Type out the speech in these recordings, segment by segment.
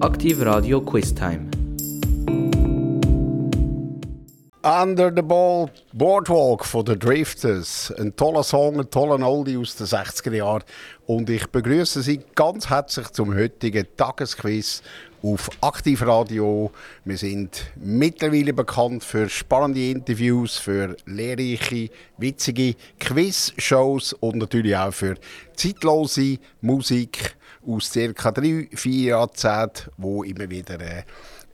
Aktiv Radio Quiz Time. Under the Ball Boardwalk von den Drifters. Ein toller Song, ein toller Oldie aus den 60er Jahren. Und ich begrüße Sie ganz herzlich zum heutigen Tagesquiz auf Aktivradio. Wir sind mittlerweile bekannt für spannende Interviews, für lehrreiche, witzige Quiz-Shows und natürlich auch für zeitlose Musik aus ca. drei, vier Jahrzehnten, wo immer wieder äh,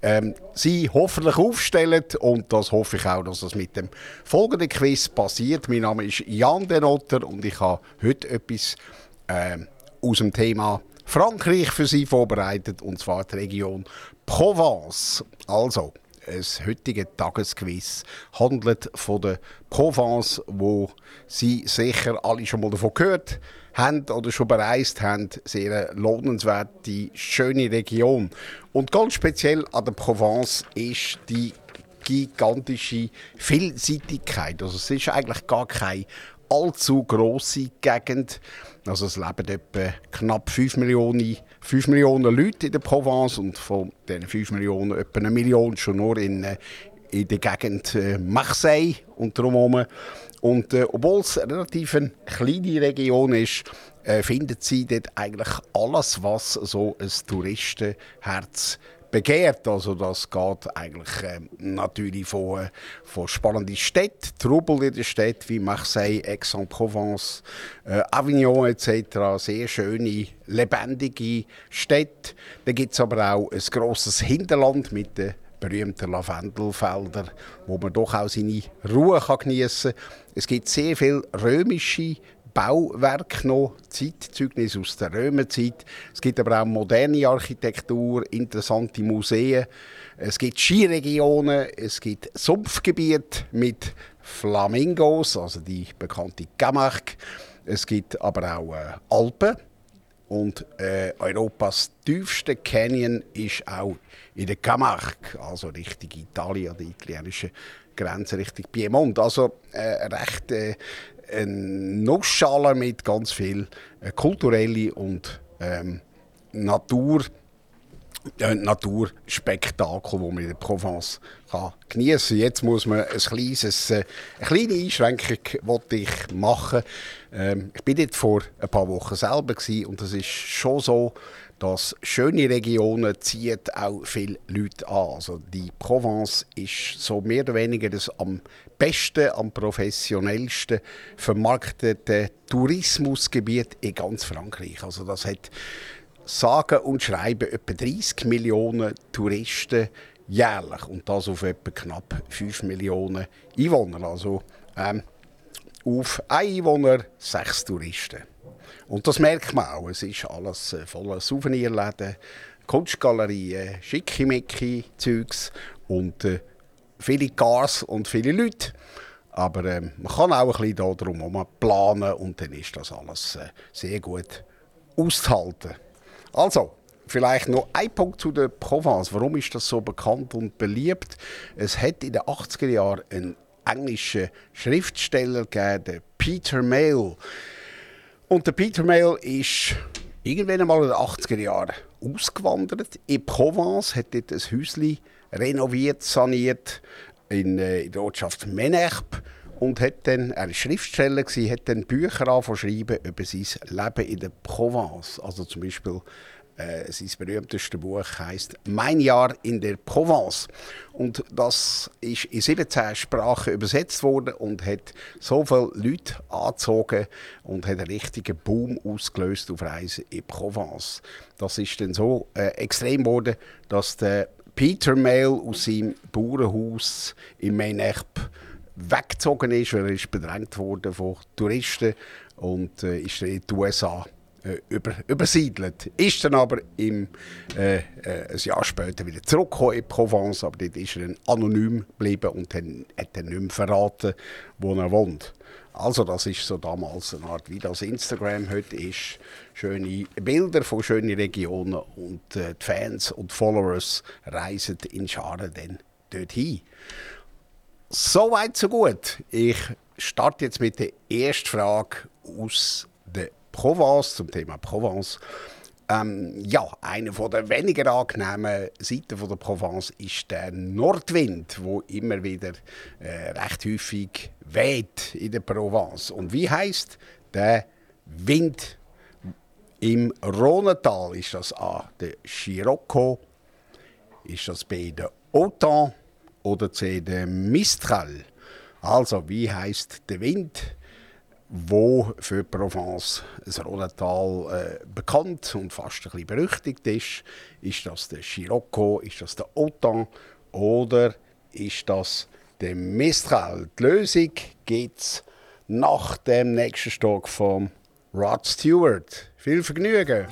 ähm, Sie hoffentlich aufstellen. Und das hoffe ich auch, dass das mit dem folgenden Quiz passiert. Mein Name ist Jan Denotter und ich habe heute etwas äh, aus dem Thema Frankreich für Sie vorbereitet, und zwar die Region Provence. Also, das heutige Tagesquiz handelt von der Provence, wo Sie sicher alle schon mal davon gehört haben haben oder schon bereist haben, sehr lohnenswerte, schöne Region. Und ganz speziell an der Provence ist die gigantische Vielseitigkeit. Also es ist eigentlich gar keine allzu große Gegend. Also es leben etwa knapp 5 Millionen, 5 Millionen Leute in der Provence und von diesen 5 Millionen etwa eine Million schon nur in, äh, in der Gegend äh, Marseille und drumherum. Und äh, obwohl es eine relativ eine kleine Region ist, äh, findet sie dort eigentlich alles, was so ein Touristenherz begehrt. Also das geht eigentlich äh, natürlich von, äh, von spannenden Städten, Trubel in den Städten wie Marseille, Aix-en-Provence, äh, Avignon etc. Sehr schöne, lebendige Städte. Da gibt es aber auch ein grosses Hinterland mit den berühmten Lavendelfeldern, wo man doch auch seine Ruhe geniessen kann. Es gibt sehr viele römische Bauwerke noch, Zeitzeugnisse aus der Römerzeit. Es gibt aber auch moderne Architektur, interessante Museen. Es gibt Skiregionen, es gibt Sumpfgebiete mit Flamingos, also die bekannte Camargue. Es gibt aber auch äh, Alpen. Und äh, Europas tiefste Canyon ist auch in der Camargue, also Richtung Italien, die italienische Grenze, Richtung Piemont. Also äh, recht äh, eine Nussschale mit ganz viel äh, kulturelle und ähm, Natur äh, Naturspektakel, das man in der Provence kann geniessen kann. Jetzt muss man ein kleines, äh, eine kleine Einschränkung ich machen. Ähm, ich bin dort vor ein paar Wochen selber und es ist schon so, dass schöne Regionen ziehen auch viele Leute an. Also die Provence ist so mehr oder weniger das am besten, am professionellsten vermarktete Tourismusgebiet in ganz Frankreich. Also das hat sagen und schreiben etwa 30 Millionen Touristen jährlich und das auf etwa knapp 5 Millionen Einwohner. Also ähm, auf Einwohner sechs Touristen. Und das merkt man auch. Es ist alles äh, voller Souvenirläden, Kunstgalerien, schickimicki-Zeugs und äh, viele Cars und viele Leute. Aber äh, man kann auch ein bisschen darum planen und dann ist das alles äh, sehr gut auszuhalten. Also, vielleicht noch ein Punkt zu der Provence. Warum ist das so bekannt und beliebt? Es hat in den 80er Jahren einen englischen Schriftsteller gegeben, Peter Mayle. Und der Peter Mayle ist irgendwann einmal in den 80er Jahren ausgewandert in Provence, hat dort ein Häuschen renoviert, saniert in, äh, in der Ortschaft Menerp und hat dann, er war Schriftsteller, hat dann Bücher angeschrieben über sein Leben in der Provence. Also zum Beispiel äh, sein berühmtestes Buch heißt Mein Jahr in der Provence. Und das ist in 17 Sprachen übersetzt worden und hat so viele Leute angezogen und hat einen richtigen Boom ausgelöst auf Reisen in Provence. Das ist dann so äh, extrem geworden, dass der Peter Mail aus seinem Bauernhaus in Menerp weggezogen ist, weil er ist bedrängt wurde von Touristen und äh, ist in die USA äh, über, übersiedelt. Ist dann aber im, äh, äh, ein Jahr später wieder zurückgekommen in Provence, aber dort ist er dann anonym geblieben und dann, hat dann nicht mehr verraten, wo er wohnt. Also das ist so damals eine Art, wie das Instagram heute ist. Schöne Bilder von schönen Regionen und äh, die Fans und Followers reisen in Scharen dann dorthin. So weit, so gut. Ich starte jetzt mit der ersten Frage aus Provence, zum Thema Provence. Ähm, ja, eine der weniger angenehmen Seiten von der Provence ist der Nordwind, wo immer wieder äh, recht häufig weht in der Provence. Und wie heißt der Wind im Rhonetal? Ist das A, der Scirocco? Ist das B, der Autan? Oder C, der Mistral? Also, wie heißt der Wind? Wo für Provence, das Rhonetal, äh, bekannt und fast ein bisschen berüchtigt ist. Ist das der Scirocco, ist das der Autan oder ist das der Mistral? Die Lösung gibt es nach dem nächsten Stück von Rod Stewart. Viel Vergnügen!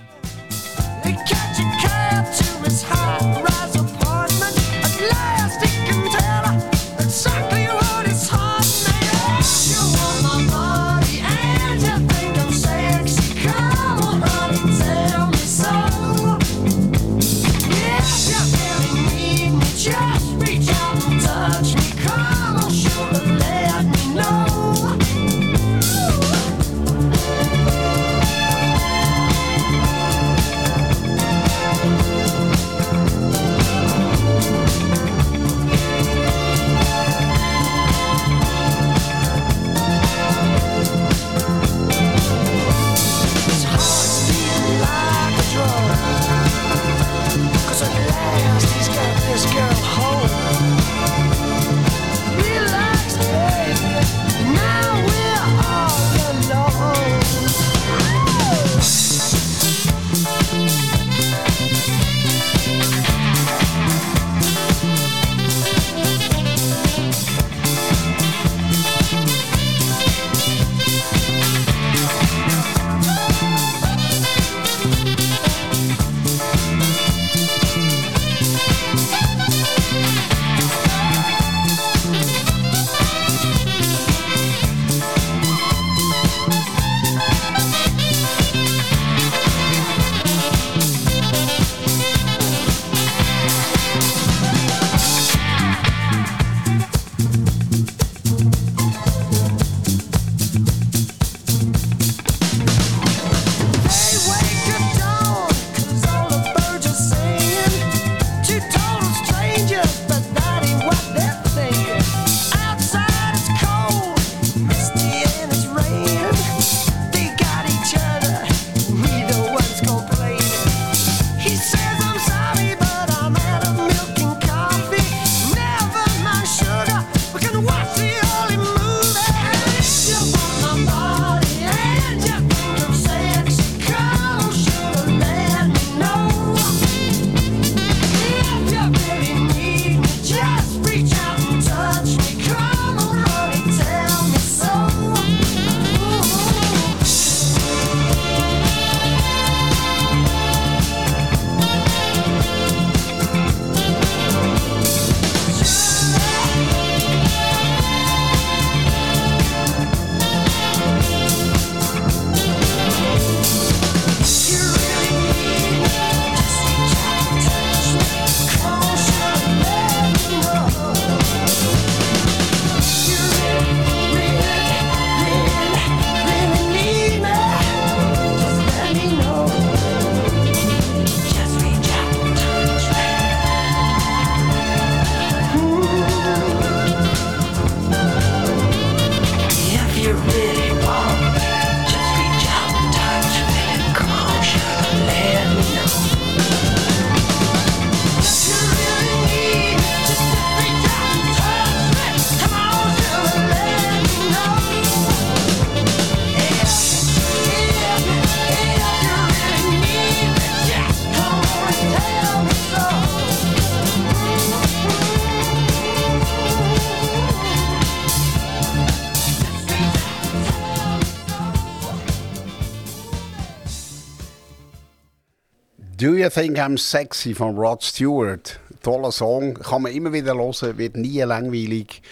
Do You Think I'm Sexy von Rod Stewart. Toller Song, kann man immer wieder hören, wird nie langweilig.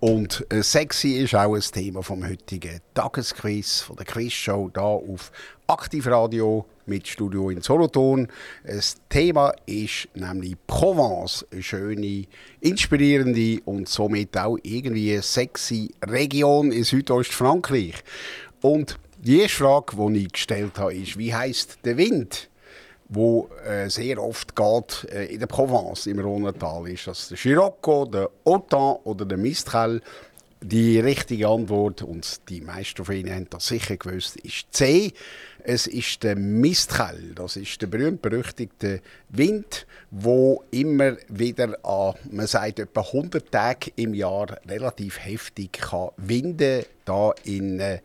Und äh, sexy ist auch ein Thema vom heutigen Tagesquiz, von der Quizshow hier auf Aktivradio mit Studio in Solothurn. Das Thema ist nämlich Provence, eine schöne, inspirierende und somit auch irgendwie sexy Region in Südostfrankreich. Und die erste Frage, die ich gestellt habe, ist, wie heißt der Wind? Wo äh, sehr oft geht äh, in der Provence, im Rhonetal. Ist das der Scirocco, der Autan oder der Mistral? Die richtige Antwort, und die meisten von Ihnen haben das sicher gewusst, ist C. Es ist der Mistral. Das ist der berühmt-berüchtigte Wind, wo immer wieder an, man sagt, etwa 100 Tage im Jahr relativ heftig kann winden da in, äh,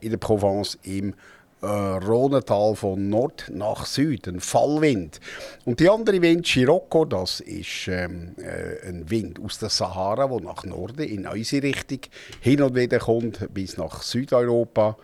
in der Provence im äh, Rhonetal von Nord nach Süd, ein Fallwind. Und die andere Wind, Scirocco, das ist ähm, äh, ein Wind aus der Sahara, der nach Norden in unsere Richtung hin und wieder kommt, bis nach Südeuropa.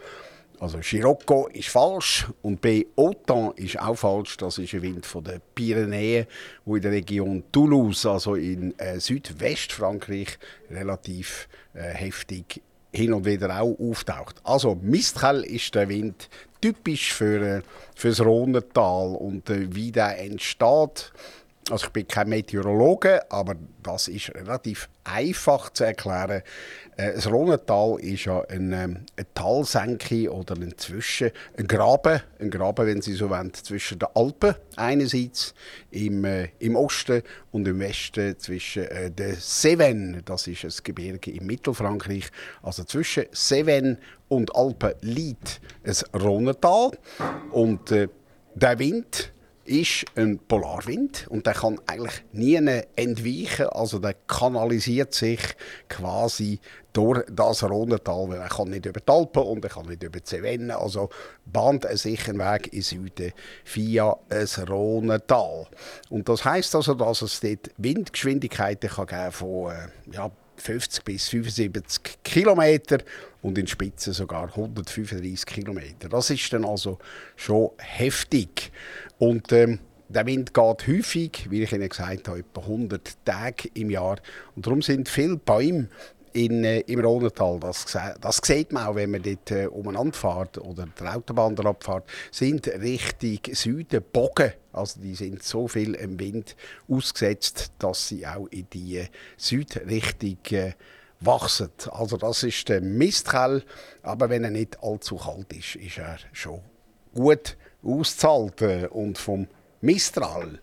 Also Scirocco ist falsch und B. Autan ist auch falsch. Das ist ein Wind von den Pyrenäen, wo in der Region Toulouse, also in äh, Südwestfrankreich, relativ äh, heftig hin und wieder auch auftaucht. Also Mistral ist der Wind typisch für, äh, für das Rhonetal und äh, wie der entsteht. Also ich bin kein Meteorologe, aber das ist relativ einfach zu erklären. Äh, das Rhonetal ist ja eine, ähm, eine Talsenke oder ein Zwischen, ein Graben, ein Graben, wenn Sie so wollen, zwischen den Alpen einerseits im, äh, im Osten und im Westen zwischen äh, den Cevennes, das ist ein Gebirge im Mittelfrankreich, also zwischen Cevennes und Alpen liegt ein Rhonetal und äh, der Wind ist ein Polarwind und der kann eigentlich nie entweichen. Also der kanalisiert sich quasi durch das Rhonetal, weil er kann nicht über die Alpen und er kann nicht über die Cevennen. Also bahnt er sich einen Weg in Süden via das Rhonetal. Und das heißt also, dass es dort Windgeschwindigkeiten kann geben von äh, ja, 50 bis 75 Kilometer und in Spitzen sogar 135 Kilometer. Das ist dann also schon heftig. Und ähm, der Wind geht häufig, wie ich Ihnen gesagt habe, etwa 100 Tage im Jahr. Und darum sind viele Bäume in, äh, im Rhonetal, das, das sieht man auch, wenn man dort äh, umeinander fährt oder der Autobahn abfährt, sind Richtung Süden Bogen. Also die sind so viel im Wind ausgesetzt, dass sie auch in die Südrichtung äh, wachsen. Also das ist der Mistral, aber wenn er nicht allzu kalt ist, ist er schon gut auszuhalten. Und vom Mistral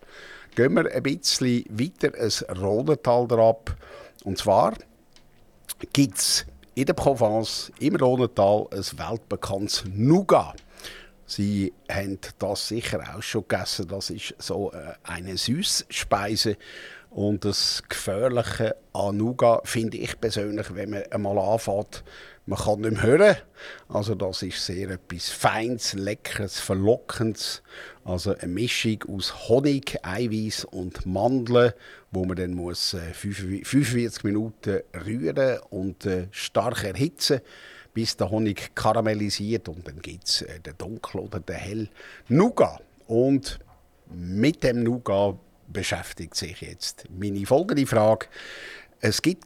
gehen wir ein bisschen weiter ins Rhonetal ab. Und zwar gibt es in der Provence, im Rhonetal, ein weltbekanntes Nougat. Sie haben das sicher auch schon gegessen. Das ist so äh, eine Süßspeise. Und das Gefährliche an Nougat finde ich persönlich, wenn man einmal anfängt, man kann nicht mehr hören. Also das ist sehr etwas Feines, Leckeres, Verlockendes. Also eine Mischung aus Honig, Eiweiß und Mandeln, wo man dann muss 45 äh, Minuten rühren und äh, stark erhitzen bis der Honig karamellisiert und dann gibt es äh, den dunkel oder den hell Nougat. Und mit dem Nougat beschäftigt sich jetzt meine folgende Frage. Es gibt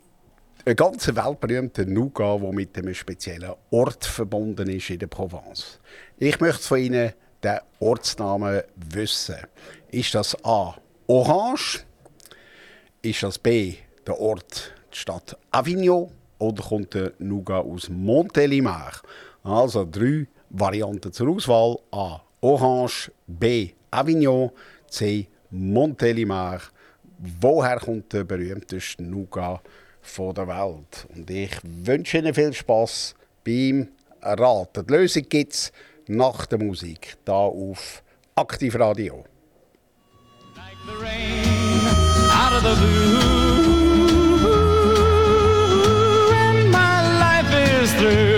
einen ganz weltberühmten Nougat, der mit einem speziellen Ort verbunden ist in der Provence. Ich möchte von Ihnen den Ortsnamen wissen. Ist das A. Orange? Ist das B. der Ort, die Stadt Avignon? Oder kommt der Nougat aus Montélimar? Also drei Varianten zur Auswahl. A. Orange. B. Avignon. C. Montélimar. Woher kommt der berühmteste Nougat der Welt? Und ich wünsche Ihnen viel Spaß beim Raten. Die Lösung gibt es nach der Musik, hier auf Aktivradio. Like desert.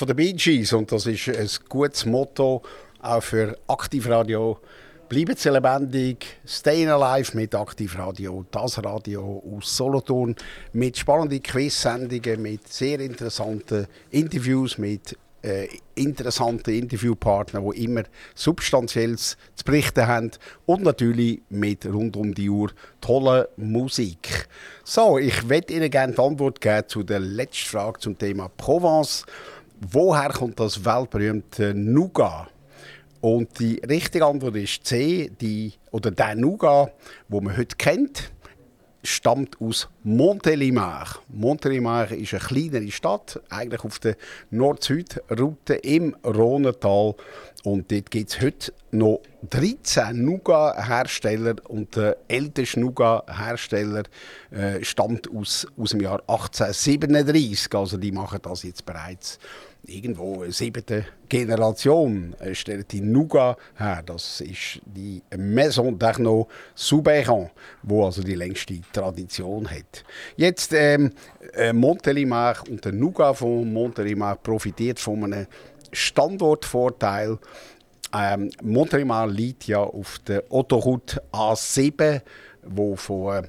Von den Bee Gees und das ist ein gutes Motto auch für Aktivradio. Bleiben Sie lebendig, Staying Alive mit Aktivradio, das Radio aus Solothurn mit spannenden Quiz-Sendungen, mit sehr interessanten Interviews, mit äh, interessanten Interviewpartnern, die immer Substanzielles zu berichten haben und natürlich mit rund um die Uhr toller Musik. So, ich werde Ihnen gerne die Antwort geben zu der letzten Frage zum Thema Provence. Woher kommt das weltberühmte Nougat? Und die richtige Antwort ist C, die, oder der Nougat, wo man heute kennt stammt aus Montélimar. Montélimar ist eine kleinere Stadt, eigentlich auf der Nord-Süd-Route im Rhonetal. Und dort gibt es heute noch 13 Nougat-Hersteller. Und der älteste Nougat-Hersteller äh, stammt aus, aus dem Jahr 1837. Also die machen das jetzt bereits irgendwo siebte Generation äh, stellt die Nougat her. Das ist die Maison d'Arnaud Soubeyran, wo also die längste Tradition hat. Jetzt ähm, äh, Montélimar und der Nougat von Montélimar profitiert von einem Standortvorteil. Ähm, Montélimar liegt ja auf der Autoroute A7, wo von, äh,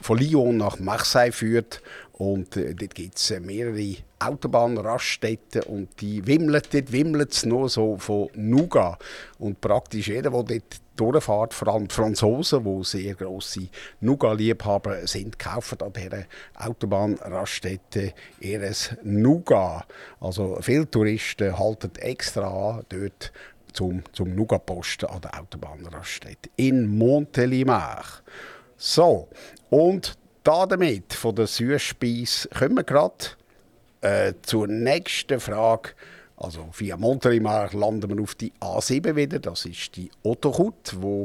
von Lyon nach Marseille führt. Und äh, dort gibt es äh, mehrere Autobahnraststätten und die wimmeln, dort wimmelt es nur so von Nougat. Und praktisch jeder, der dort durchfährt, vor allem die Franzosen, die sehr grosse Nougat-Liebhaber sind, kaufen an dieser Autobahnraststätte ihres Nougat. Also viele Touristen halten extra an, dort zum, zum Nougat-Posten an der Autobahnraststätte in Montélimar. So, und damit von der Süßspeise kommen wir gerade äh, zur nächsten Frage. Also via Montélimar landen wir auf die A7 wieder. Das ist die Autoroute, wo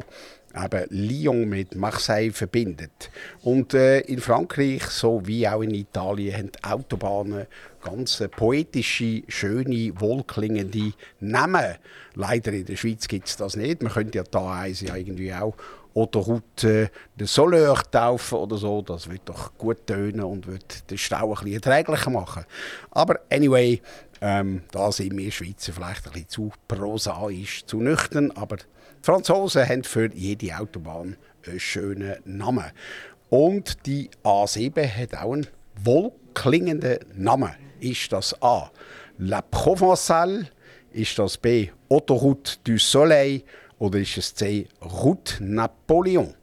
eben Lyon mit Marseille verbindet. Und äh, in Frankreich, so wie auch in Italien, haben Autobahnen ganz poetische, schöne, wohlklingende Namen. Leider in der Schweiz gibt es das nicht. Man könnte ja da eins ja irgendwie auch Autoroute de Soleur taufen oder so. Das wird doch gut tönen und wird den Stau ein bisschen erträglicher machen. Aber anyway, ähm, da sind wir Schweizer vielleicht ein bisschen zu prosaisch, zu nüchtern. Aber die Franzosen haben für jede Autobahn einen schönen Namen. Und die A7 hat auch einen wohlklingenden Namen. Ist das A. La Provençale? Ist das B. Autoroute du Soleil? Oder ist es C. Route Napoleon?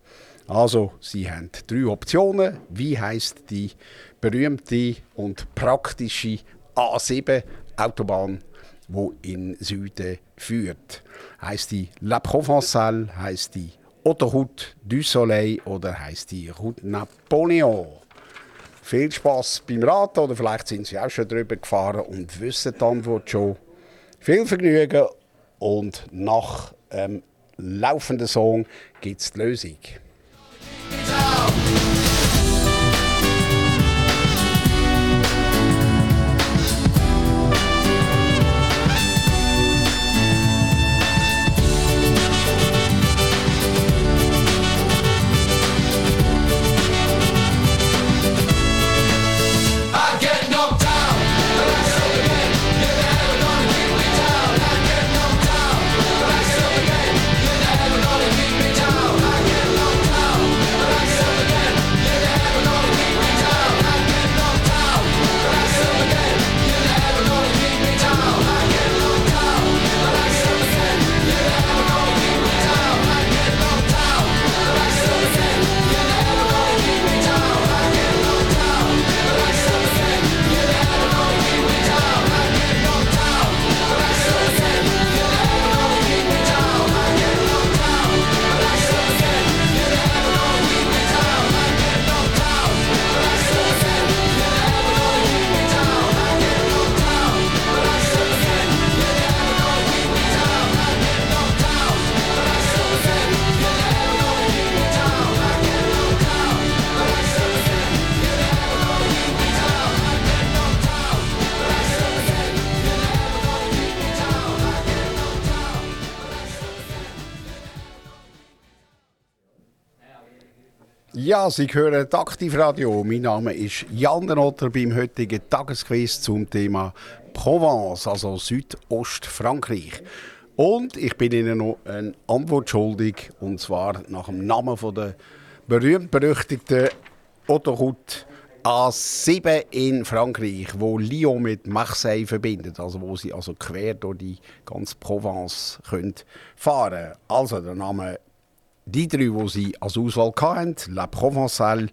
Also, Sie haben drei Optionen. Wie heißt die berühmte und praktische A7 Autobahn, wo in Süden führt? Heißt die La Provençale, heißt die Autoroute du Soleil oder heißt die Route Napoleon? Viel Spaß beim Raten oder vielleicht sind Sie auch schon drüber gefahren und wissen die Antwort schon. Viel Vergnügen und nach ähm, laufenden Song gibt es die Lösung. Ja, Sie hören Aktivradio. Mein Name ist Jan Denotter beim heutigen Tagesquiz zum Thema Provence, also Südostfrankreich. Und ich bin Ihnen noch eine Antwort schuldig, und zwar nach dem Namen von der berühmt-berüchtigten Autoroute A7 in Frankreich, wo Lyon mit Marseille verbindet, also wo sie also quer durch die ganze Provence können fahren. Also der Name die drei, die sie als Auswahl hatten, La Provençale,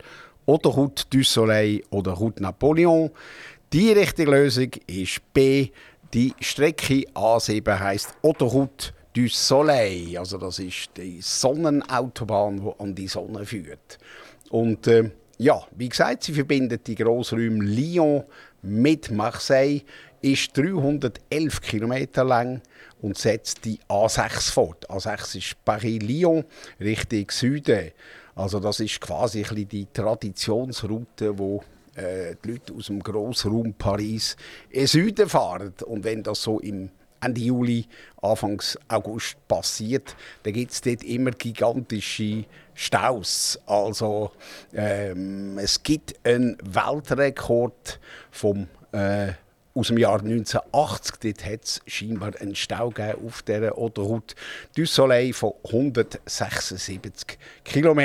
Autoroute du Soleil oder Route Napoleon. Die richtige Lösung ist B. Die Strecke A7 heißt Autoroute du Soleil. Also das ist die Sonnenautobahn, die an die Sonne führt. Und äh, ja, wie gesagt, sie verbindet die Grossräume Lyon mit Marseille, ist 311 Kilometer lang und setzt die A6 fort. A6 ist Paris-Lyon, Richtung Süden. Also das ist quasi die Traditionsroute, wo äh, die Leute aus dem Grossraum Paris in Süden fahren. Und wenn das so im Ende Juli, Anfang August passiert, dann gibt es dort immer gigantische Staus. Also ähm, es gibt einen Weltrekord vom äh, aus dem Jahr 1980. Dort hat es scheinbar einen Stau gegeben auf dieser Autoroute du Soleil von 176 km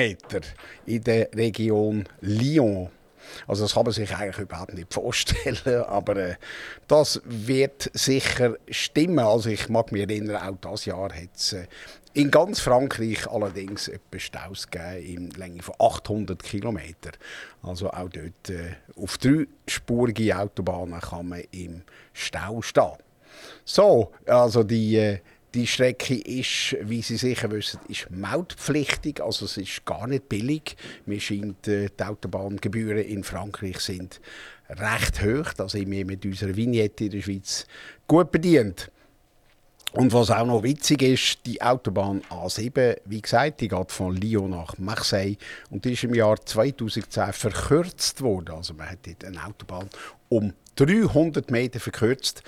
in der Region Lyon. Also das kann man sich eigentlich überhaupt nicht vorstellen, aber äh, das wird sicher stimmen. Also ich mag mich erinnern, auch dieses Jahr hat es äh, in ganz Frankreich allerdings etwa Staus gegeben in Länge von 800 km. Also auch dort äh, auf dreispurige Autobahnen kann man im Stau stehen. So, also die, äh, die Strecke ist, wie Sie sicher wissen, ist mautpflichtig, also es ist gar nicht billig. Mir scheint, äh, die Autobahngebühren in Frankreich sind recht hoch, da sind wir mit unserer Vignette in der Schweiz gut bedient. Und was auch noch witzig ist, die Autobahn A7, wie gesagt, die geht von Lyon nach Marseille und die ist im Jahr 2010 verkürzt worden. Also man hat dort eine Autobahn um 300 Meter verkürzt.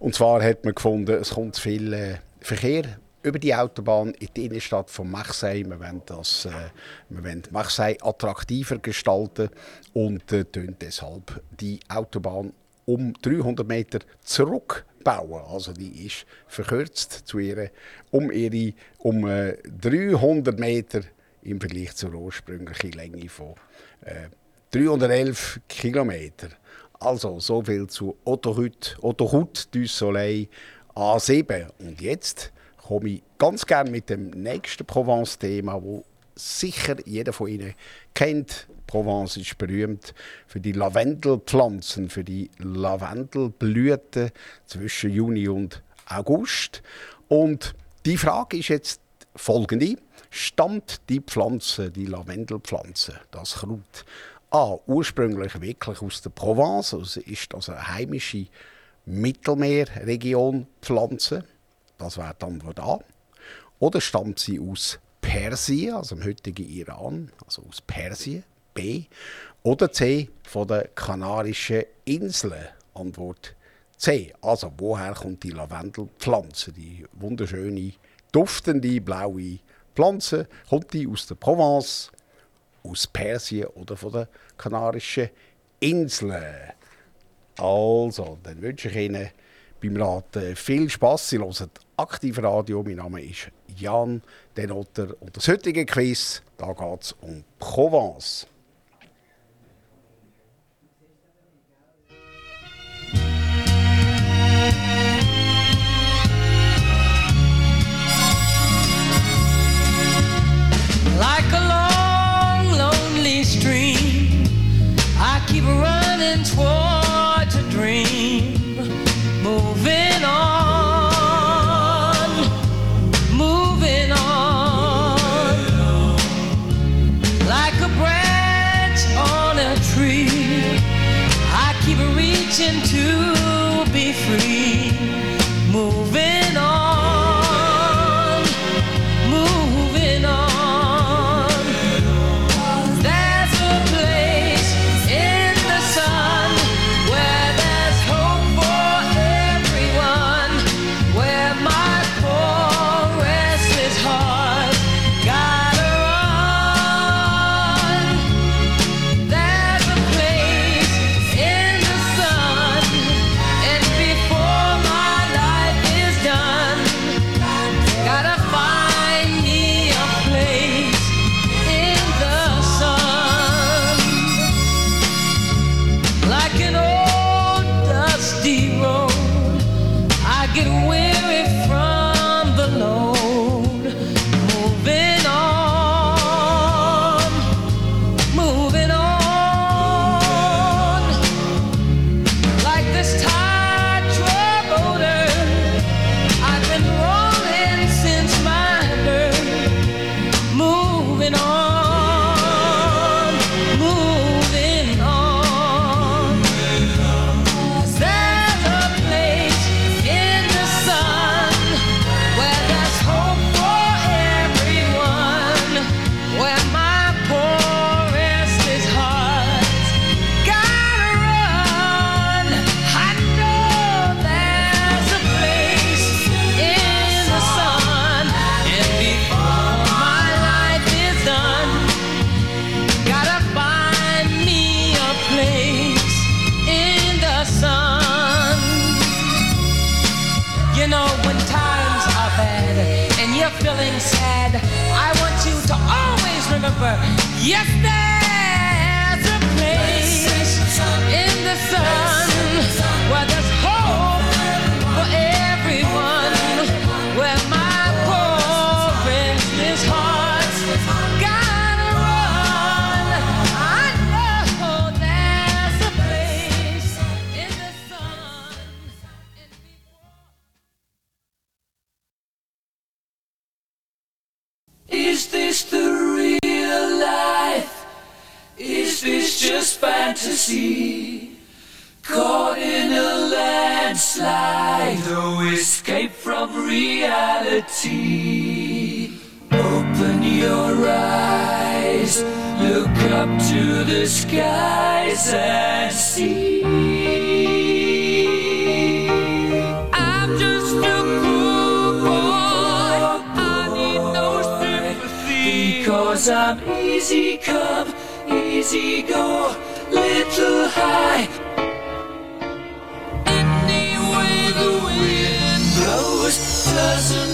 Und zwar hat man gefunden, es kommt viel äh, Verkehr über die Autobahn in die Innenstadt von Marseille. Wir wollen, das, äh, wir wollen Marseille attraktiver gestalten und äh, deshalb die Autobahn um 300 Meter zurück bauen. Also die ist verkürzt zu ihrer, um ihre um äh, 300 Meter im Vergleich zur ursprünglichen Länge von äh, 311 Kilometer. Also so viel zu Autoroute, Autoroute du Soleil A7. Und jetzt komme ich ganz gerne mit dem nächsten Provence-Thema, wo sicher jeder von Ihnen kennt. Provence ist berühmt für die Lavendelpflanzen, für die Lavendelblüten zwischen Juni und August. Und die Frage ist jetzt folgende. Stammt die Pflanze, die Lavendelpflanze, das Kraut, A, ursprünglich wirklich aus der Provence, also ist das eine heimische Mittelmeerregion Pflanze? Das wäre die Antwort A. Oder stammt sie aus Persien, also im heutigen Iran, also aus Persien? B. Oder C von den Kanarischen Inseln. Antwort C. Also woher kommt die Lavendelpflanze, die wunderschöne, duftende, blaue Pflanze? Kommt die aus der Provence, aus Persien oder von den Kanarischen Inseln? Also, dann wünsche ich Ihnen beim Raten viel Spass. Sie hören aktiv Radio. Mein Name ist Jan Denotter. Und das heutige Quiz, da geht es um Provence. get away. eyes. Look up to the skies and see. I'm just a poor boy. I need no sympathy. Because I'm easy come, easy go, little high. Anyway, the wind blows doesn't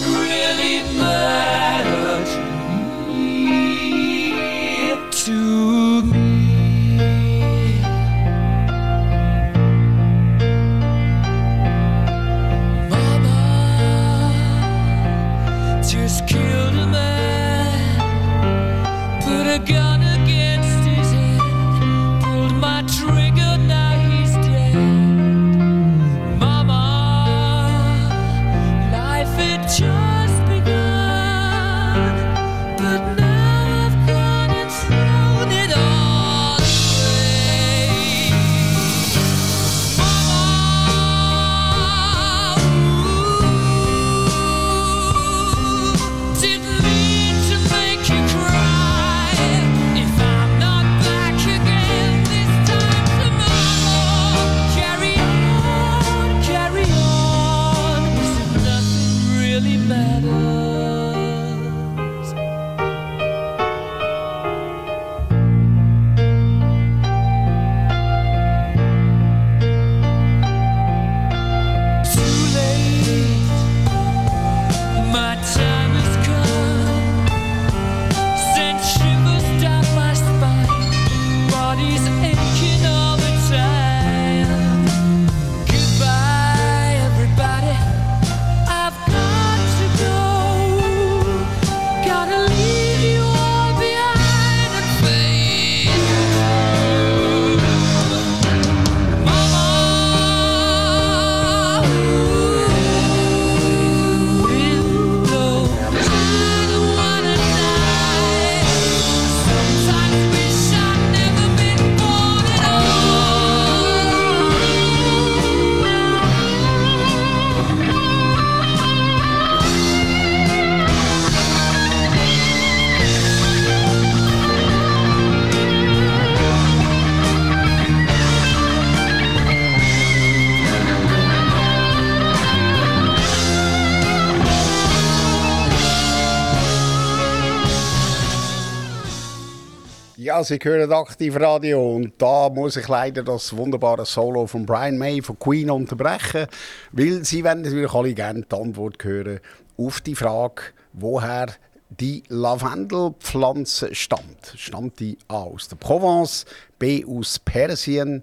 Sie hören aktiv Radio und da muss ich leider das wunderbare Solo von Brian May von Queen unterbrechen, weil Sie werden natürlich alle gerne die Antwort hören auf die Frage, woher die Lavendelpflanze stammt. Stammt die A aus der Provence, B aus Persien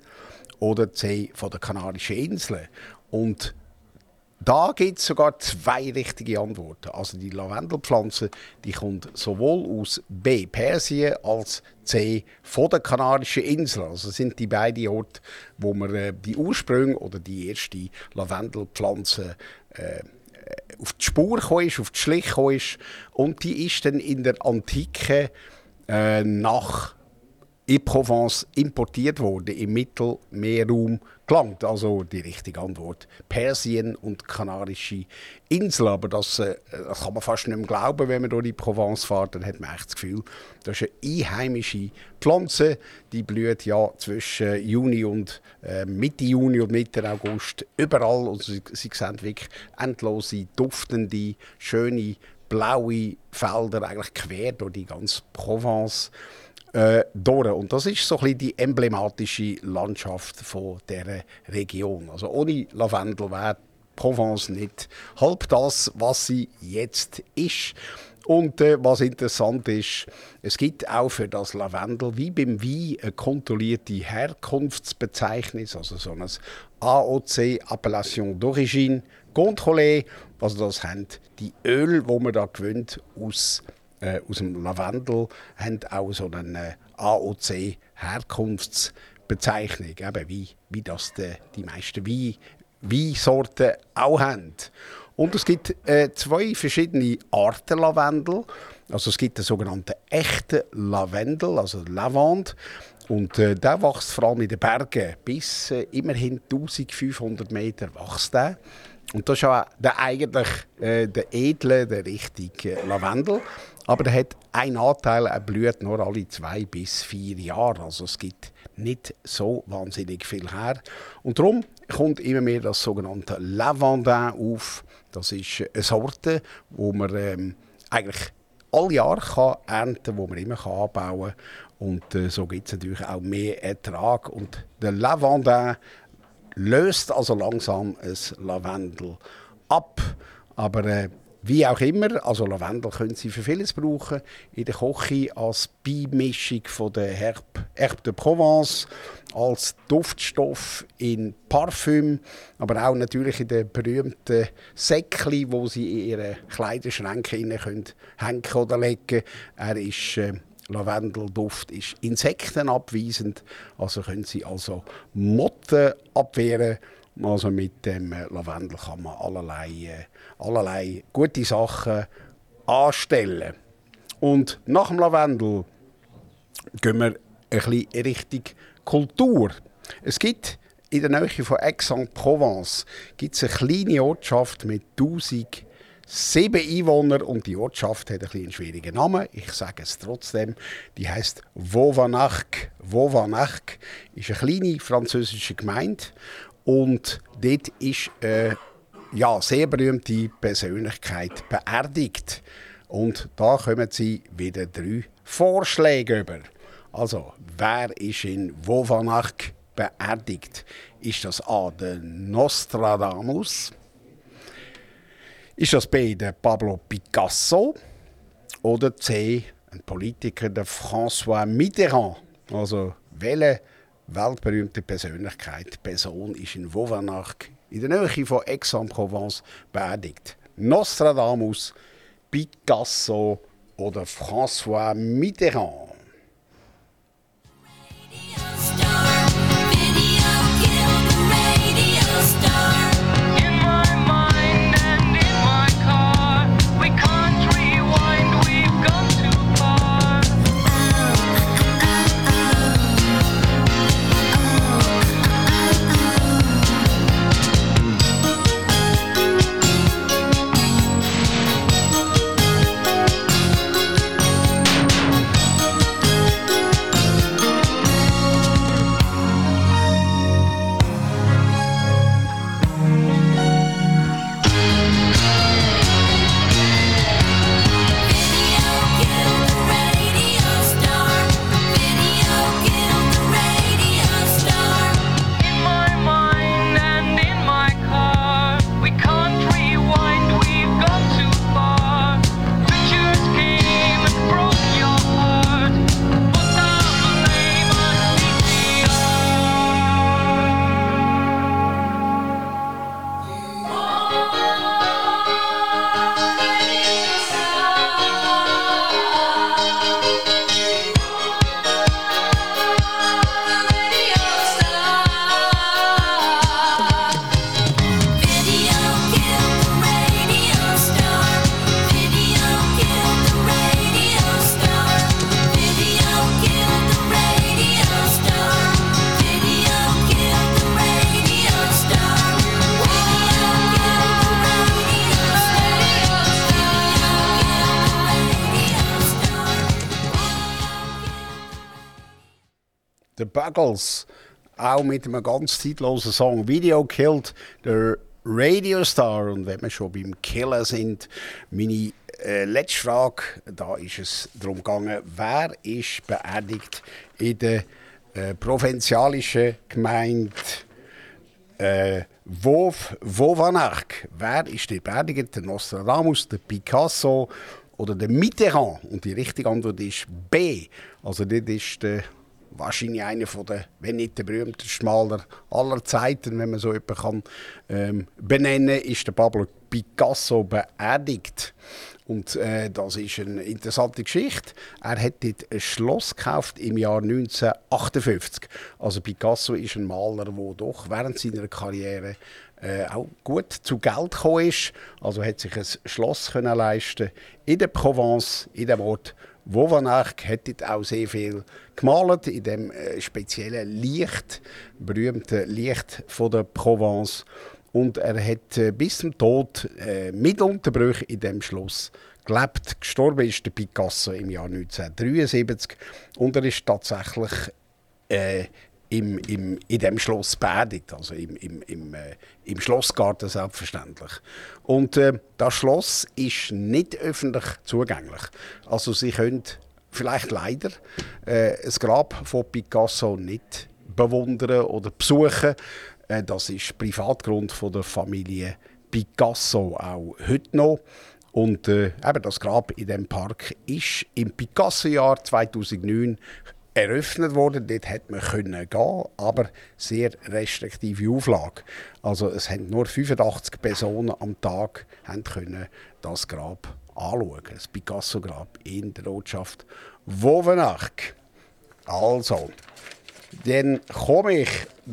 oder C von den Kanarischen Inseln? Und da gibt es sogar zwei richtige Antworten. Also die Lavendelpflanze, die kommt sowohl aus B, Persien, als C, von den Kanarischen Inseln. Also sind die beiden Orte, wo man äh, die Ursprünge oder die erste Lavendelpflanze äh, auf die Spur ist, auf die Schliche gekommen ist. Und die ist dann in der Antike äh, nach in Provence importiert worden, im Mittelmeerraum gelangt. Also die richtige Antwort. Persien und Kanarische Inseln. Aber das, äh, kann man fast nicht mehr glauben, wenn man durch die Provence fährt. Dann hat man echt das Gefühl, das ist eine einheimische Pflanze. Die blüht ja zwischen Juni und äh, Mitte Juni und Mitte August überall. Und sie, sie sehen wirklich endlose, duftende, schöne, blaue Felder eigentlich quer durch die ganze Provence äh, durch. Und das ist so ein die emblematische Landschaft von dieser Region. Also ohne Lavendel wäre Provence nicht halb das, was sie jetzt ist. Und äh, was interessant ist, es gibt auch für das Lavendel wie beim Wein eine kontrollierte Herkunftsbezeichnung, also so ein AOC, Appellation d'origine, contrôlée. Also das haben die Öl, wo man da gewöhnt aus, äh, aus dem Lavendel, haben auch so eine AOC Herkunftsbezeichnung, eben wie, wie das die, die meisten Wein, Weinsorten auch haben. Und es gibt äh, zwei verschiedene Arten Lavendel. Also es gibt den sogenannten echten Lavendel, also Lavande. Und äh, der wächst vor allem in den Bergen. Bis äh, immerhin 1500 Meter wächst der. Und das ist auch der eigentlich äh, der edle, der richtige Lavendel. Aber der hat einen Anteil, er blüht nur alle zwei bis vier Jahre. Also es gibt nicht so wahnsinnig viel her. Und darum kommt immer mehr das sogenannte Lavandin auf. Das ist eine Sorte, wo man ähm, eigentlich alle Jahre kann ernten kann, die man immer anbauen kann. Und äh, so gibt es natürlich auch mehr Ertrag. Und der Lavandin löst also langsam ein Lavendel ab. Aber äh, wie auch immer, also Lavendel können Sie für vieles brauchen. In der Küche als Beimischung von der Herb, Herbe de Provence, als Duftstoff in Parfüm, aber auch natürlich in den berühmten Säckchen, wo Sie in Ihre Kleiderschränke hängen oder legen. Er ist äh, Lavendelduft ist insektenabweisend, also können Sie also Motten abwehren. Also mit dem äh, Lavendel kann man allerlei äh, allerlei gute Sachen anstellen. Und nach dem Lavendel gehen wir ein bisschen Richtung Kultur. Es gibt in der Nähe von Aix-en-Provence eine kleine Ortschaft mit 1000 sieben Einwohner und die Ortschaft hat ein einen schwierigen Namen. Ich sage es trotzdem. Die heißt Vauvanarc. Vauvanarc ist eine kleine französische Gemeinde und dort ist äh, ja, sehr berühmte Persönlichkeit beerdigt. Und da kommen sie wieder drei Vorschläge über. Also, wer ist in Vauvanarc beerdigt? Ist das A. der Nostradamus? Ist das B. der Pablo Picasso? Oder C. ein Politiker, der François Mitterrand? Also, welche weltberühmte Persönlichkeit, Person ist in Vauvanarc in der Nähe von Aix-en-Provence beerdigt. Nostradamus, Picasso oder François Mitterrand. Buggles, auch mit einem ganz zeitlosen Song Video Killed, der Radiostar. Und wenn wir schon beim Killen sind, meine äh, letzte Frage, da ist es darum gegangen, wer ist beerdigt in der äh, provinzialischen Gemeinde äh, Vauvanarc. Wer ist der beerdigt? Der Nostradamus, der Picasso oder der Mitterrand? Und die richtige Antwort ist B. Also das ist der wahrscheinlich einer von der, wenn nicht der berühmteste Maler aller Zeiten, wenn man so jemanden kann, ähm, benennen, ist der Pablo Picasso beerdigt. Und äh, das ist eine interessante Geschichte. Er hat dort ein Schloss gekauft im Jahr 1958. Also Picasso ist ein Maler, der doch während seiner Karriere äh, auch gut zu Geld gekommen ist. Also hat sich ein Schloss können leisten in der Provence, in dem Ort Vauvanarc hat auch sehr viel gemalt in dem äh, speziellen Licht, berühmten Licht von der Provence. Und er hat äh, bis zum Tod äh, mit Unterbrüchen in dem Schloss gelebt. Gestorben ist der Picasso im Jahr 1973 und er ist tatsächlich äh, im, im, in dem Schloss beerdigt, also im, im, im, äh, im Schlossgarten selbstverständlich. Und äh, das Schloss ist nicht öffentlich zugänglich. Also Sie können vielleicht leider äh, das Grab von Picasso nicht bewundern oder besuchen. Äh, das ist Privatgrund von der Familie Picasso auch heute noch. Und äh, eben das Grab in dem Park ist im Picasso-Jahr 2009 eröffnet worden. Dort hätte man können gehen, aber sehr restriktive Auflage. Also es haben nur 85 Personen am Tag können das Grab anschauen, das Picasso-Grab in der Ortschaft Wovenach. Also, dann komme ich,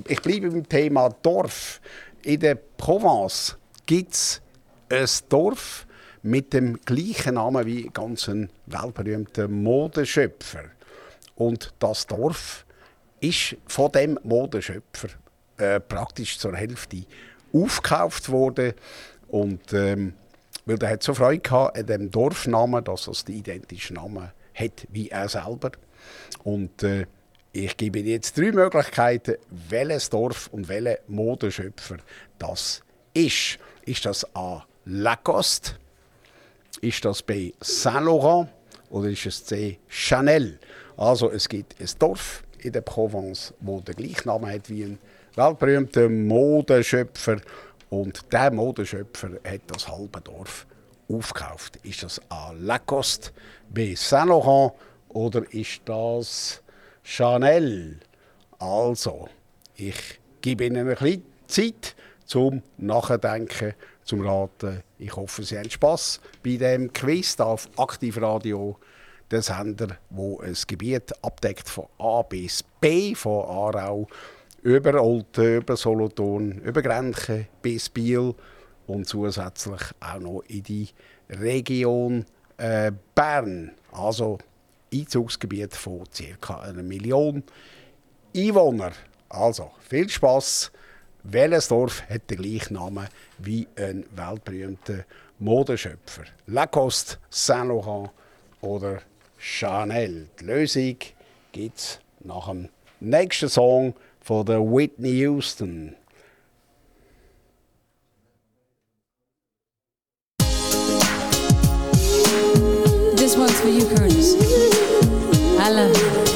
ich bleibe beim Thema Dorf. In der Provence gibt es ein Dorf mit dem gleichen Namen wie ganz ein weltberühmter Modeschöpfer. Und das Dorf ist von dem Modeschöpfer äh, praktisch zur Hälfte aufgekauft worden. Und ähm, weil er hat so Freude gehabt an dem Dorfnamen, dass es den identischen Namen hat wie er selber. Und äh, ich gebe Ihnen jetzt drei Möglichkeiten, welches Dorf und welcher Modeschöpfer das ist. Ist das A. Lacoste? Ist das B. Saint Laurent? Oder ist es C. Chanel? Also es gibt ein Dorf in der Provence, wo den gleichen Namen hat wie ein weltberühmter Modeschöpfer. Und der Modeschöpfer hat das halbe Dorf aufgekauft. Ist das A. Lacoste, B. Saint Laurent oder ist das Chanel? Also, ich gebe Ihnen ein bisschen Zeit zum Nachdenken, zum Raten. Ich hoffe, Sie haben Spass bei dem Quiz auf Aktivradio der Sender, wo ein Gebiet abdeckt von A bis B, von Aarau über Olten, über Solothurn, über Grenchen bis Biel und zusätzlich auch noch in die Region äh, Bern, also Einzugsgebiet von ca. einer Million Einwohner. Also viel Spaß. Welches Dorf hat den gleichen Namen wie ein weltberühmter Modeschöpfer? Lacoste, Saint Laurent oder Chanel. Die Lösung gibt es nach dem nächsten Song von der Whitney Houston. This one's for you, Curtis. I love you.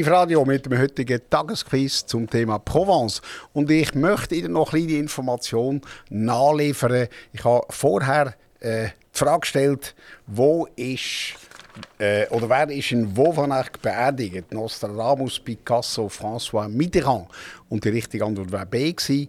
Aktivradio mit dem heutigen Tagesquiz zum Thema Provence. Und ich möchte Ihnen noch eine kleine Information nachliefern. Ich habe vorher äh, die Frage gestellt, wo ist äh, oder wer ist in Wovanach beerdigt? Nostradamus, Picasso, François Mitterrand. Und die richtige Antwort war B. Gewesen.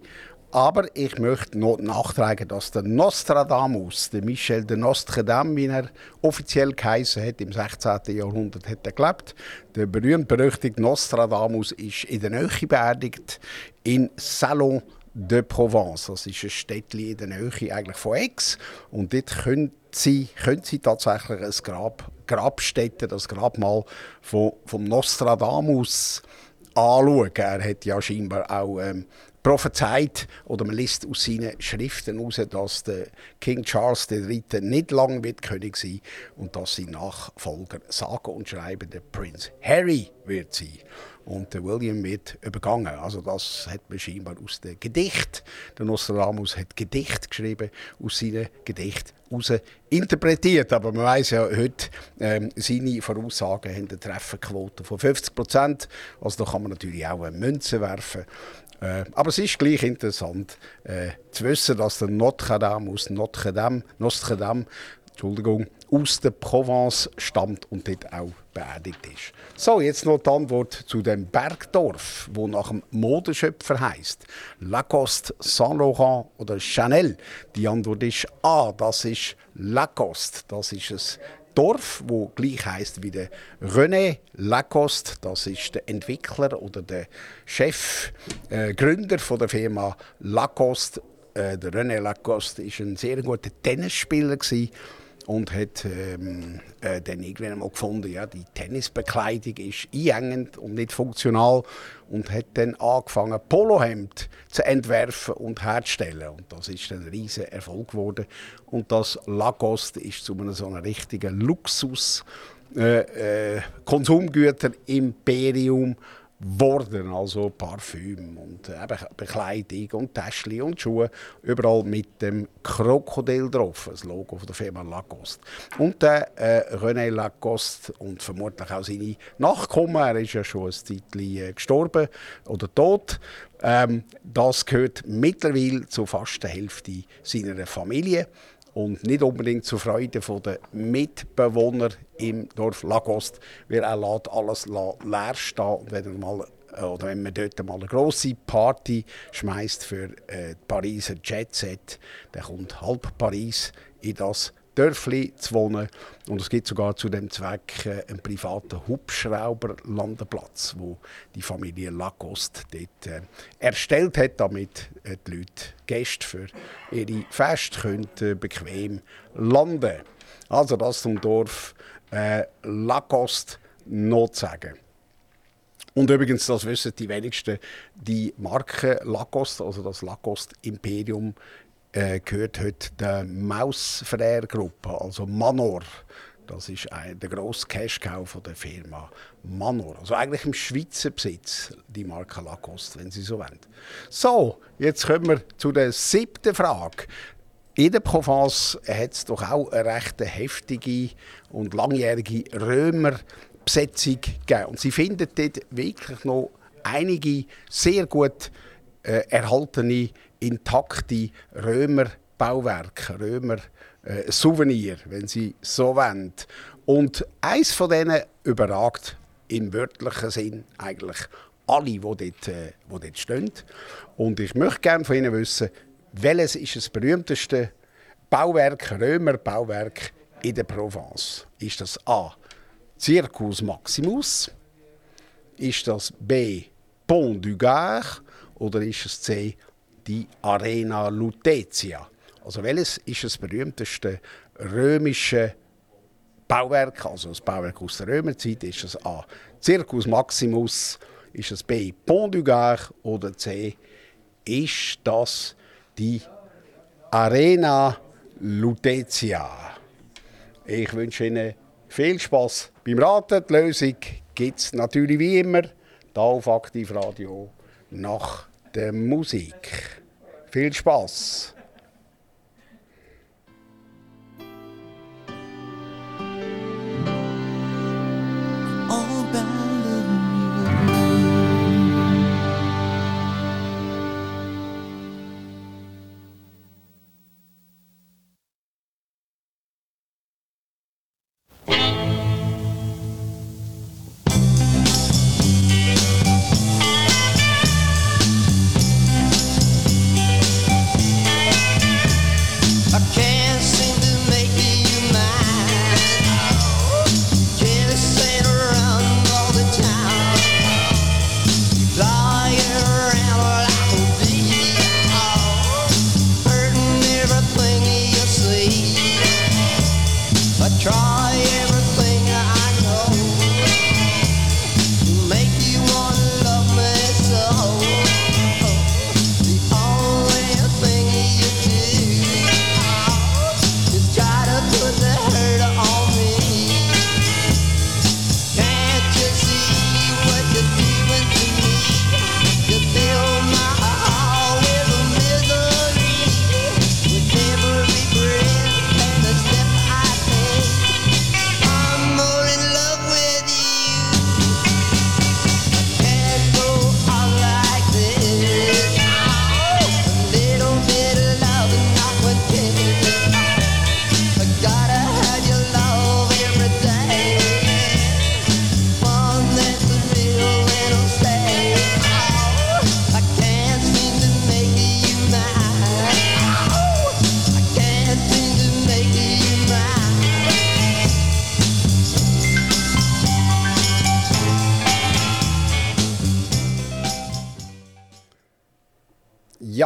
Aber ich möchte noch nachtragen, dass der Nostradamus, der Michel de Nostradam, wie er offiziell geheißen hat, im 16. Jahrhundert hat er gelebt. Der berühmt-berüchtigte Nostradamus ist in der Nähe beerdigt, in Salon de Provence. Das ist ein Städtchen in der Nähe eigentlich von Aix. Und dort können Sie, können Sie tatsächlich ein Grab, Grabstätte, das Grabmal von, vom Nostradamus anschauen. Er hat ja scheinbar auch ähm, prophezeit, oder man liest aus seinen Schriften heraus, dass der King Charles III. nicht lange wird König sein und dass sein Nachfolger, sage und schreibe, der Prinz Harry wird sein. Und der William wird übergangen. Also das hat man scheinbar aus dem Gedicht. Der Nostradamus hat Gedicht geschrieben, aus seinen Gedicht heraus interpretiert. Aber man weiß ja heute, ähm, seine Voraussagen haben eine Trefferquote von 50 Prozent. Also da kann man natürlich auch eine Münze werfen. Äh, aber es ist gleich interessant äh, zu wissen, dass der Notre Dame aus Notre Dame, Notre Dame Entschuldigung, aus der Provence stammt und dort auch beerdigt ist. So, jetzt noch die Antwort zu dem Bergdorf, wo nach dem Modeschöpfer heißt. Lacoste, Saint Laurent oder Chanel. Die Antwort ist A. Das ist Lacoste. Das ist ein Dorf, wo gleich heißt wie der René Lacoste. Das ist der Entwickler oder der Chef, äh, Gründer von der Firma Lacoste. Äh, der René Lacoste ist ein sehr guter Tennisspieler gewesen und hat ähm, äh, dann irgendwann mal gefunden, ja, die Tennisbekleidung ist einengend und nicht funktional und hat dann angefangen, Polohemd zu entwerfen und herzustellen. Und das ist ein riesiger Erfolg geworden. Und das Lacoste ist zu einem so einem richtigen Luxus äh, äh, Konsumgüter-Imperium worden. Also Parfüm und äh, eben Bekleidung und Täschchen und Schuhe. Überall mit dem Krokodil drauf, das Logo von der Firma Lacoste. Und der äh, René Lacoste und vermutlich auch seine Nachkommen, er ist ja schon ein Zeitchen äh, gestorben oder tot, ähm, das gehört mittlerweile zu fast der Hälfte seiner Familie und nicht unbedingt zur Freude der Mitbewohner im Dorf Lagost, weil er lässt alles leer stehen. Wenn, er mal, äh, oder wenn man dort mal eine grosse Party schmeißt für äh, die Pariser Jet Set, dann kommt halb Paris in das Dörfli zu wohnen. Und es gibt sogar zu dem Zweck äh, einen privaten Hubschrauberlandeplatz, wo die Familie Lacoste dort äh, erstellt hat, damit äh, die Leute Gäste für ihre Feste können, äh, bequem landen Also das zum Dorf äh, Lacoste noch zu sagen. Und übrigens, das wissen die wenigsten, die Marke Lacoste, also das Lacoste Imperium, äh, gehört heute der Maus Gruppe, also Manor. Das ist ein, der grosse Cash-Cow der Firma Manor. Also eigentlich im Schweizer Besitz, die Marke Lacoste, wenn Sie so wollen. So, jetzt kommen wir zu der siebten Frage. In der Provence hat es doch auch eine recht heftige und langjährige Römerbesetzung gegeben. Und Sie finden dort wirklich noch einige sehr gut äh, erhaltene intakte Römerbauwerke, Römer äh, Souvenir, wenn Sie so wollen. Und eins von denen überragt im wörtlichen Sinn eigentlich alle, die dort, äh, die dort stehen. Und ich möchte gerne von Ihnen wissen, welches ist das berühmteste Bauwerk, Römerbauwerk in der Provence? Ist das A. Circus Maximus? Ist das B. Pont du Gard? Oder ist es C die Arena Lutetia. Also welches ist das berühmteste römische Bauwerk, also das Bauwerk aus der Römerzeit? Ist es A. Circus Maximus, ist es B. Pont du Gard oder C. Ist das die Arena Lutetia? Ich wünsche Ihnen viel Spaß beim Raten. Die Lösung gibt es natürlich wie immer hier auf Aktivradio nach der Musik. Viel Spaß!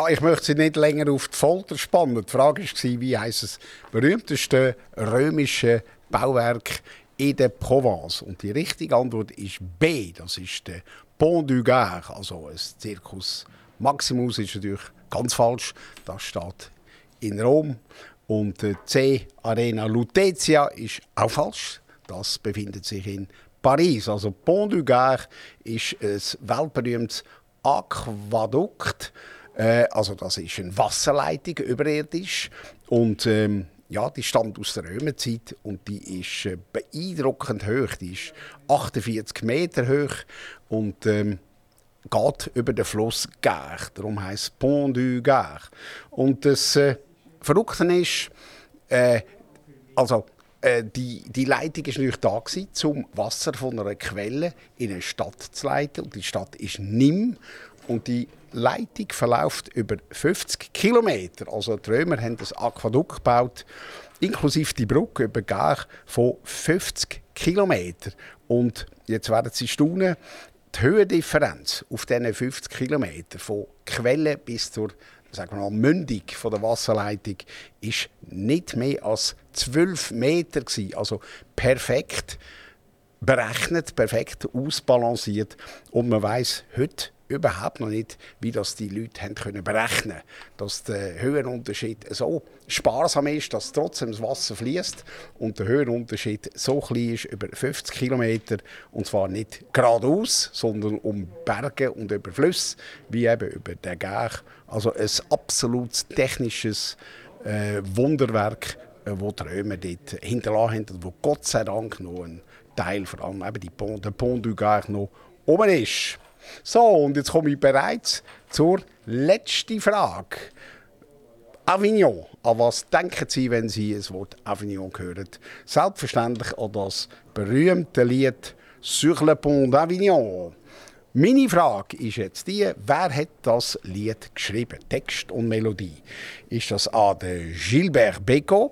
Ich möchte Sie nicht länger auf die Folter spannen. Die Frage war, wie heisst das berühmteste römische Bauwerk in der Provence? Und die richtige Antwort ist B. Das ist der Pont du Gard, also ein Circus Maximus ist natürlich ganz falsch. Das steht in Rom. Und C. Arena Lutetia ist auch falsch. Das befindet sich in Paris. Also Pont du Gard ist ein weltberühmtes Aquadukt äh, also das ist eine Wasserleitung überirdisch und ähm, ja, die stammt aus der Römerzeit und die ist äh, beeindruckend hoch. Die ist 48 Meter hoch und ähm, geht über den Fluss Gare. Darum heißt Pont du Gare. Und das äh, Verrückte ist, äh, also äh, die, die Leitung war natürlich da, gewesen, um Wasser von einer Quelle in eine Stadt zu leiten. Und die Stadt ist Nîmes. Und die Leitung verläuft über 50 Kilometer. Also die Römer haben das Aquadukt gebaut, inklusive die Brücke über gar von 50 Kilometer. Und jetzt werden Sie staunen, die Höhendifferenz auf diesen 50 Kilometer von Quelle bis zur sagen wir mal, Mündung von der Wasserleitung ist nicht mehr als 12 Meter gewesen. Also perfekt berechnet, perfekt ausbalanciert. Und man weiß heute überhaupt noch nicht, wie das die Leute haben können berechnen dass der Höhenunterschied so sparsam ist, dass trotzdem das Wasser fließt und der Höhenunterschied so klein ist, über 50 Kilometer, und zwar nicht geradeaus, sondern um Berge und über Flüsse, wie eben über den Gär. Also ein absolut technisches äh, Wunderwerk, äh, wo die Römer dort hinterlassen haben und wo Gott sei Dank noch ein Teil, vor allem eben die Pont, der Pont du Gard noch oben ist. So, und jetzt komme ich bereits zur letzten Frage. Avignon. An was denken Sie, wenn Sie das Wort Avignon hören? Selbstverständlich an das berühmte Lied Sur le Pont d'Avignon. Meine Frage ist jetzt die, wer hat das Lied geschrieben? Text und Melodie. Ist das A. der Gilbert Bécaud?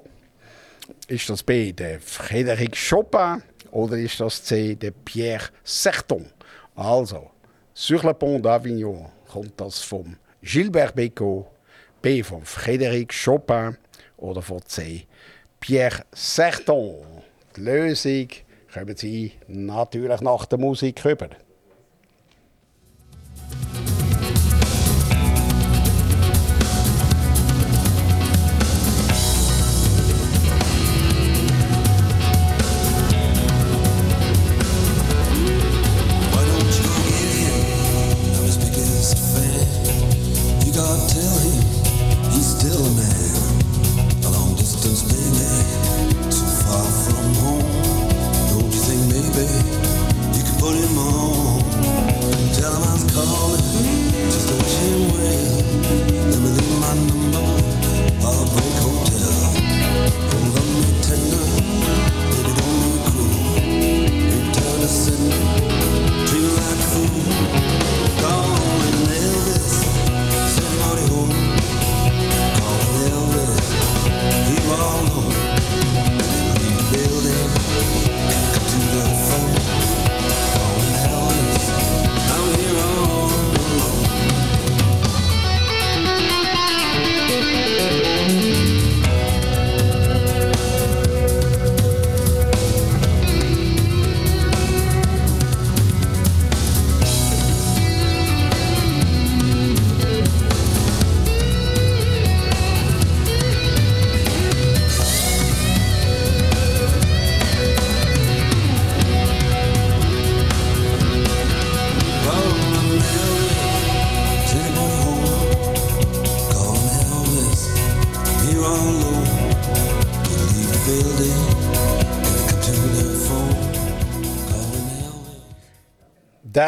Ist das B. der Frédéric Chopin? Oder ist das C. der Pierre Serton? Also, Sur le pont d'Avignon kommt das vom Gilbert Bécaud, B von Frédéric Chopin oder von C. Pierre Serton. Die Lösung kommen Sie natürlich nach der Musik über.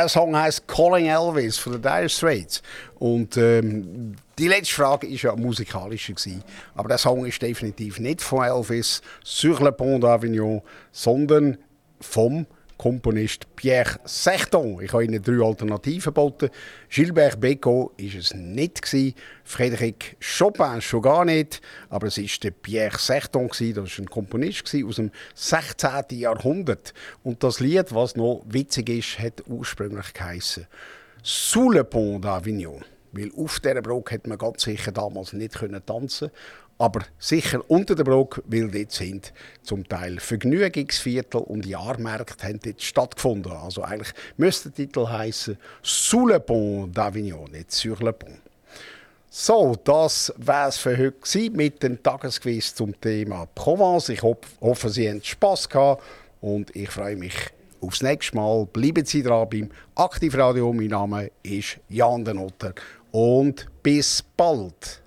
Der Song heißt Calling Elvis von den Dire Straits. Und ähm, die letzte Frage war ja musikalischer. Gewesen. Aber der Song ist definitiv nicht von Elvis sur le Pont d'Avignon, sondern vom Komponist Pierre Sechton. Ich habe Ihnen drei Alternativen geboten. Gilbert Bécaud war es nicht. Gewesen. Frédéric Chopin schon gar nicht. Aber es war Pierre Sechton. Gewesen. Das war ein Komponist aus dem 16. Jahrhundert. Und das Lied, was noch witzig ist, hat ursprünglich geheißen Sous le Pont d'Avignon. Weil auf dieser Brücke hätte man ganz sicher damals nicht können tanzen aber sicher unter der Brücke, weil dort sind zum Teil Vergnügungsviertel und Jahrmärkte haben dort stattgefunden. Also eigentlich müsste der Titel heißen Sous le Pont d'Avignon, nicht sur le Pont. So, das war es für heute mit dem Tagesquiz zum Thema Provence. Ich hoff, hoffe, Sie haben Spass und ich freue mich aufs nächste Mal. Bleiben Sie dran beim Aktivradio. Mein Name ist Jan Denotter und bis bald.